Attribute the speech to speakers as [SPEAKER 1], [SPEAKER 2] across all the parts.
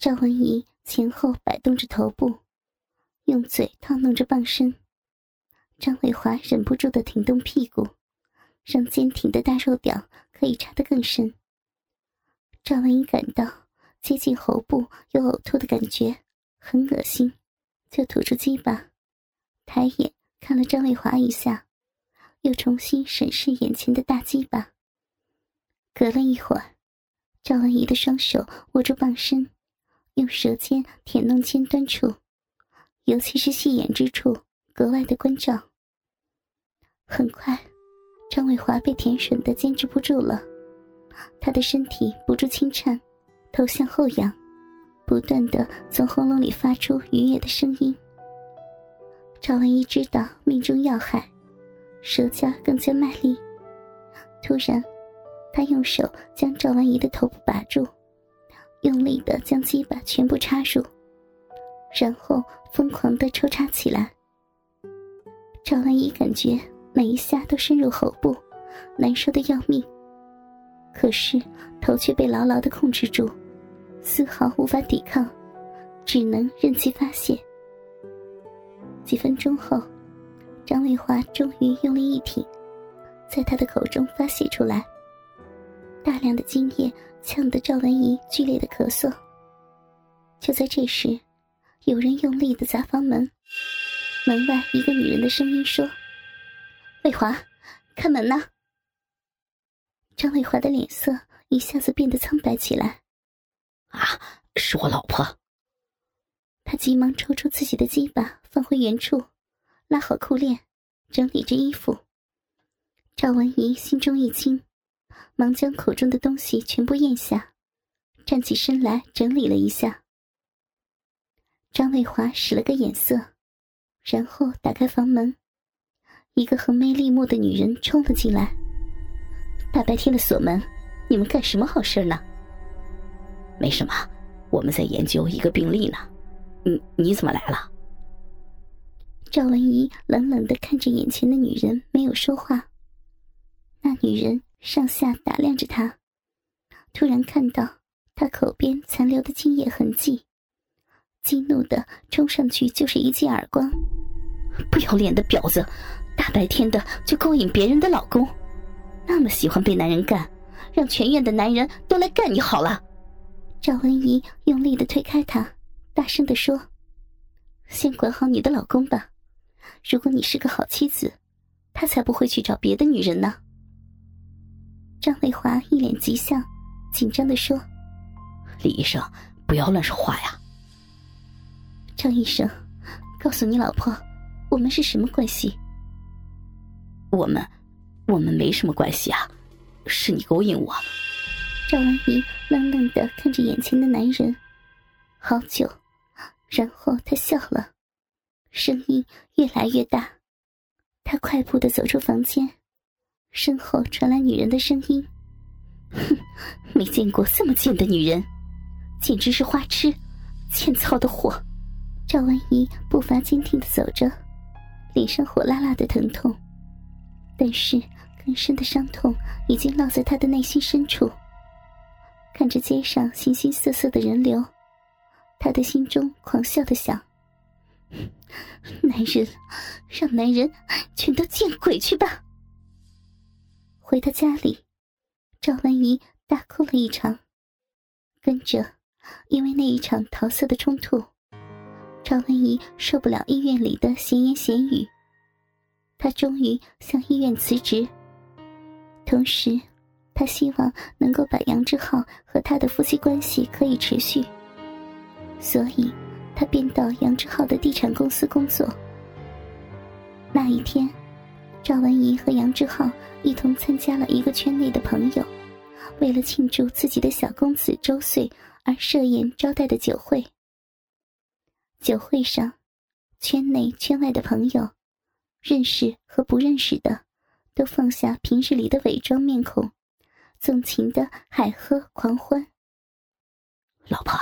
[SPEAKER 1] 赵文怡前后摆动着头部，用嘴套弄着棒身。张伟华忍不住的挺动屁股，让坚挺的大肉屌可以插得更深。赵文怡感到接近喉部有呕吐的感觉，很恶心，就吐出鸡巴，抬眼看了张伟华一下，又重新审视眼前的大鸡巴。隔了一会儿，赵文怡的双手握住棒身。用舌尖舔弄尖端处，尤其是细眼之处，格外的关照。很快，张伟华被舔吮的坚持不住了，他的身体不住轻颤，头向后仰，不断的从喉咙里发出愉悦的声音。赵文一知道命中要害，舌尖更加卖力。突然，他用手将赵文怡的头部把住。用力的将鸡巴全部插入，然后疯狂的抽插起来。赵文怡感觉每一下都深入喉部，难受的要命。可是头却被牢牢的控制住，丝毫无法抵抗，只能任其发泄。几分钟后，张丽华终于用力一挺，在他的口中发泄出来。大量的精液呛得赵文怡剧烈的咳嗽。就在这时，有人用力的砸房门，门外一个女人的声音说：“魏华，开门呐！”张伟华的脸色一下子变得苍白起来。
[SPEAKER 2] “啊，是我老婆。”
[SPEAKER 1] 他急忙抽出自己的鸡巴，放回原处，拉好裤链，整理着衣服。赵文怡心中一惊。忙将口中的东西全部咽下，站起身来整理了一下。张卫华使了个眼色，然后打开房门，一个横眉立目的女人冲了进来。大白天的锁门，你们干什么好事呢？
[SPEAKER 2] 没什么，我们在研究一个病例呢。你你怎么来了？
[SPEAKER 1] 赵文怡冷冷的看着眼前的女人，没有说话。那女人。上下打量着他，突然看到他口边残留的精液痕迹，激怒的冲上去就是一记耳光。
[SPEAKER 2] 不要脸的婊子，大白天的就勾引别人的老公，那么喜欢被男人干，让全院的男人都来干你好了。
[SPEAKER 1] 赵文怡用力的推开他，大声的说：“先管好你的老公吧，如果你是个好妻子，他才不会去找别的女人呢。”张伟华一脸急相，紧张的说：“
[SPEAKER 2] 李医生，不要乱说话呀。”
[SPEAKER 1] 张医生，告诉你老婆，我们是什么关系？
[SPEAKER 2] 我们，我们没什么关系啊，是你勾引我。
[SPEAKER 1] 赵文怡愣愣的看着眼前的男人，好久，然后她笑了，声音越来越大。她快步的走出房间。身后传来女人的声音：“哼，没见过这么贱的女人，简直是花痴，欠操的货！”赵文怡步伐坚定的走着，脸上火辣辣的疼痛，但是更深的伤痛已经烙在她的内心深处。看着街上形形色色的人流，她的心中狂笑的想：“ 男人，让男人全都见鬼去吧！”回到家里，赵文怡大哭了一场。跟着，因为那一场桃色的冲突，赵文怡受不了医院里的闲言闲语，她终于向医院辞职。同时，她希望能够把杨志浩和他的夫妻关系可以持续，所以她便到杨志浩的地产公司工作。那一天。赵文怡和杨志浩一同参加了一个圈内的朋友，为了庆祝自己的小公子周岁而设宴招待的酒会。酒会上，圈内圈外的朋友，认识和不认识的，都放下平日里的伪装面孔，纵情的海喝狂欢。
[SPEAKER 2] 老婆，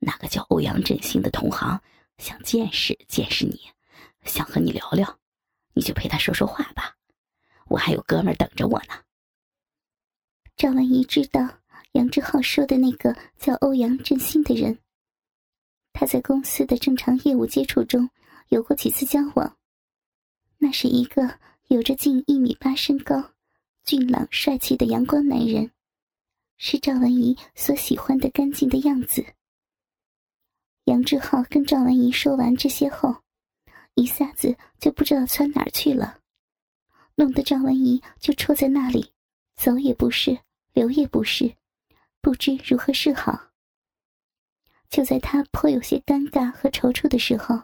[SPEAKER 2] 那个叫欧阳振兴的同行想见识见识你，想和你聊聊。你就陪他说说话吧，我还有哥们儿等着我呢。
[SPEAKER 1] 赵文怡知道杨志浩说的那个叫欧阳振兴的人他在公司的正常业务接触中有过几次交往。那是一个有着近一米八身高、俊朗帅气的阳光男人，是赵文怡所喜欢的干净的样子。杨志浩跟赵文怡说完这些后，一下子就不知道窜哪儿去了，弄得赵文怡就戳在那里，走也不是，留也不是，不知如何是好。就在他颇有些尴尬和踌躇的时候，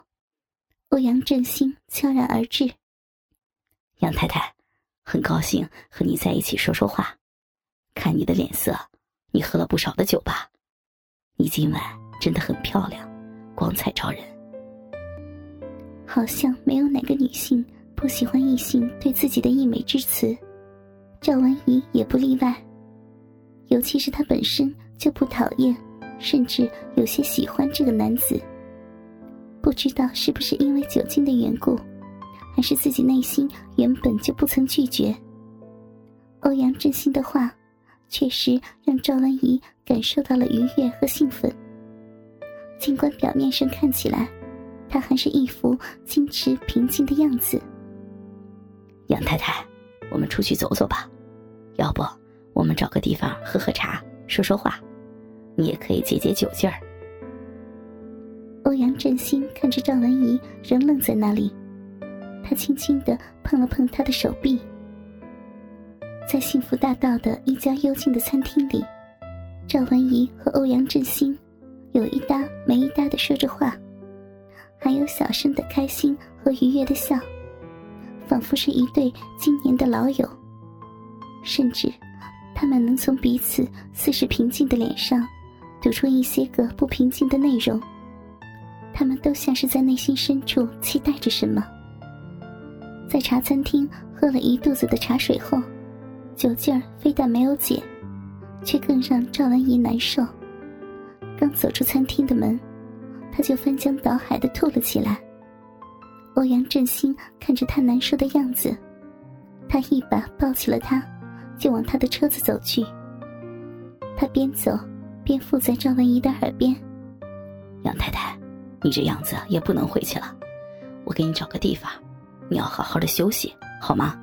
[SPEAKER 1] 欧阳振兴悄然而至。
[SPEAKER 2] 杨太太，很高兴和你在一起说说话。看你的脸色，你喝了不少的酒吧？你今晚真的很漂亮，光彩照人。
[SPEAKER 1] 好像没有哪个女性不喜欢异性对自己的溢美之词，赵文怡也不例外。尤其是她本身就不讨厌。甚至有些喜欢这个男子，不知道是不是因为酒精的缘故，还是自己内心原本就不曾拒绝。欧阳振兴的话，确实让赵文怡感受到了愉悦和兴奋。尽管表面上看起来，他还是一副矜持平静的样子。
[SPEAKER 2] 杨太太，我们出去走走吧，要不我们找个地方喝喝茶，说说话。你也可以解解酒劲儿。
[SPEAKER 1] 欧阳振兴看着赵文怡仍愣在那里，他轻轻的碰了碰她的手臂。在幸福大道的一家幽静的餐厅里，赵文怡和欧阳振兴有一搭没一搭的说着话，还有小声的开心和愉悦的笑，仿佛是一对今年的老友。甚至，他们能从彼此似是平静的脸上。读出一些个不平静的内容，他们都像是在内心深处期待着什么。在茶餐厅喝了一肚子的茶水后，酒劲儿非但没有解，却更让赵文怡难受。刚走出餐厅的门，他就翻江倒海的吐了起来。欧阳振兴看着他难受的样子，他一把抱起了他，就往他的车子走去。他边走。边附在赵文怡的耳边：“
[SPEAKER 2] 杨太太，你这样子也不能回去了，我给你找个地方，你要好好的休息，好吗？”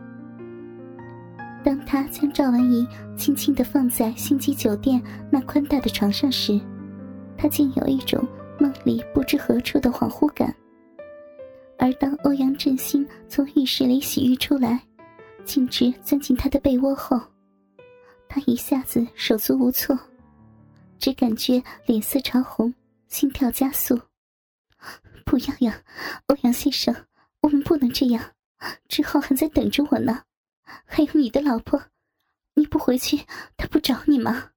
[SPEAKER 1] 当他将赵文怡轻轻的放在星级酒店那宽大的床上时，他竟有一种梦里不知何处的恍惚感。而当欧阳振兴从浴室里洗浴出来，径直钻进他的被窝后，他一下子手足无措。只感觉脸色潮红，心跳加速。不要呀，欧阳先生，我们不能这样。志浩还在等着我呢，还有你的老婆，你不回去，他不找你吗？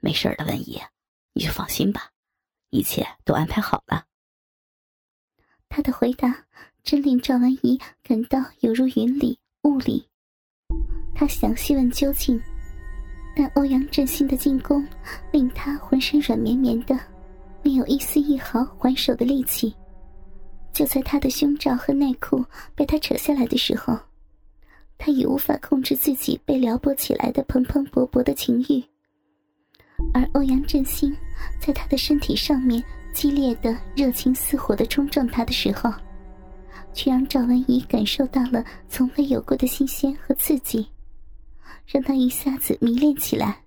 [SPEAKER 2] 没事的，文怡，你就放心吧，一切都安排好了。
[SPEAKER 1] 他的回答真令赵文怡感到有如云里雾里，他想细问究竟。但欧阳振兴的进攻令他浑身软绵绵的，没有一丝一毫还手的力气。就在他的胸罩和内裤被他扯下来的时候，他已无法控制自己被撩拨起来的蓬蓬勃勃的情欲。而欧阳振兴在他的身体上面激烈的热情似火的冲撞他的时候，却让赵文怡感受到了从未有过的新鲜和刺激。让他一下子迷恋起来。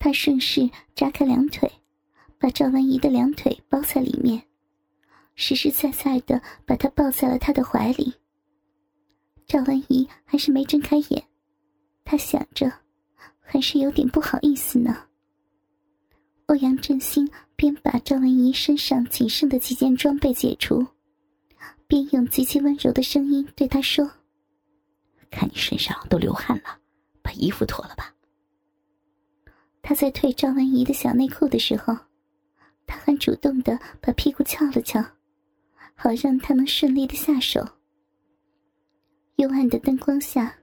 [SPEAKER 1] 他顺势扎开两腿，把赵文怡的两腿包在里面，实实在在的把她抱在了他的怀里。赵文怡还是没睁开眼，他想着，还是有点不好意思呢。欧阳振兴边把赵文怡身上仅剩的几件装备解除，边用极其温柔的声音对她说。
[SPEAKER 2] 看你身上都流汗了，把衣服脱了吧。
[SPEAKER 1] 他在退赵文怡的小内裤的时候，他还主动的把屁股翘了翘，好让他能顺利的下手。幽暗的灯光下，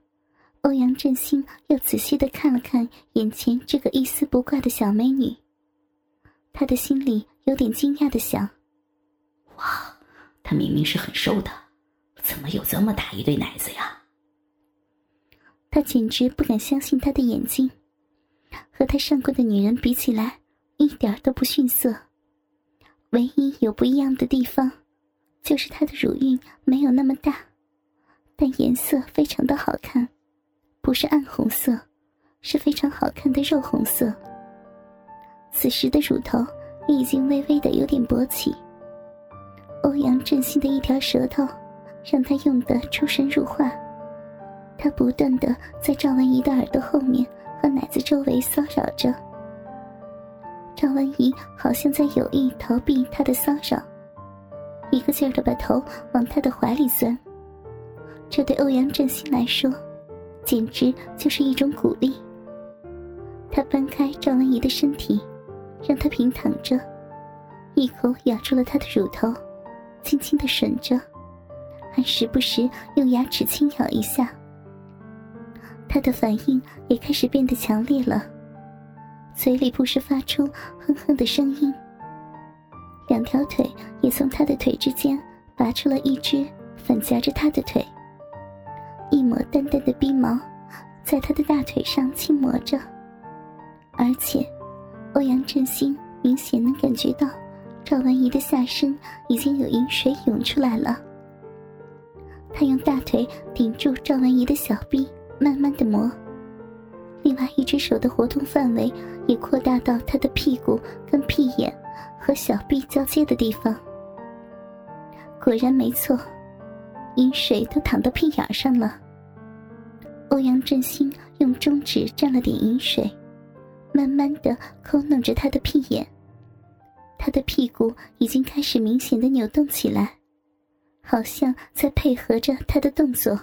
[SPEAKER 1] 欧阳振兴又仔细的看了看眼前这个一丝不挂的小美女，他的心里有点惊讶的想：
[SPEAKER 2] 哇，她明明是很瘦的，怎么有这么大一对奶子呀？
[SPEAKER 1] 他简直不敢相信他的眼睛，和他上过的女人比起来，一点都不逊色。唯一有不一样的地方，就是她的乳晕没有那么大，但颜色非常的好看，不是暗红色，是非常好看的肉红色。此时的乳头已经微微的有点勃起。欧阳振兴的一条舌头，让他用得出神入化。他不断的在赵文怡的耳朵后面和奶子周围骚扰着。赵文怡好像在有意逃避他的骚扰，一个劲儿的把头往他的怀里钻。这对欧阳振兴来说，简直就是一种鼓励。他搬开赵文怡的身体，让她平躺着，一口咬住了她的乳头。轻轻的吮着，还时不时用牙齿轻咬一下。他的反应也开始变得强烈了，嘴里不时发出哼哼的声音。两条腿也从他的腿之间拔出了一只，反夹着他的腿。一抹淡淡的冰毛，在他的大腿上轻磨着，而且，欧阳振兴明显能感觉到。赵文怡的下身已经有饮水涌出来了，他用大腿顶住赵文怡的小臂，慢慢的磨。另外一只手的活动范围也扩大到他的屁股跟屁眼和小臂交接的地方。果然没错，饮水都淌到屁眼上了。欧阳振兴用中指蘸了点饮水，慢慢的抠弄着他的屁眼。他的屁股已经开始明显的扭动起来，好像在配合着他的动作。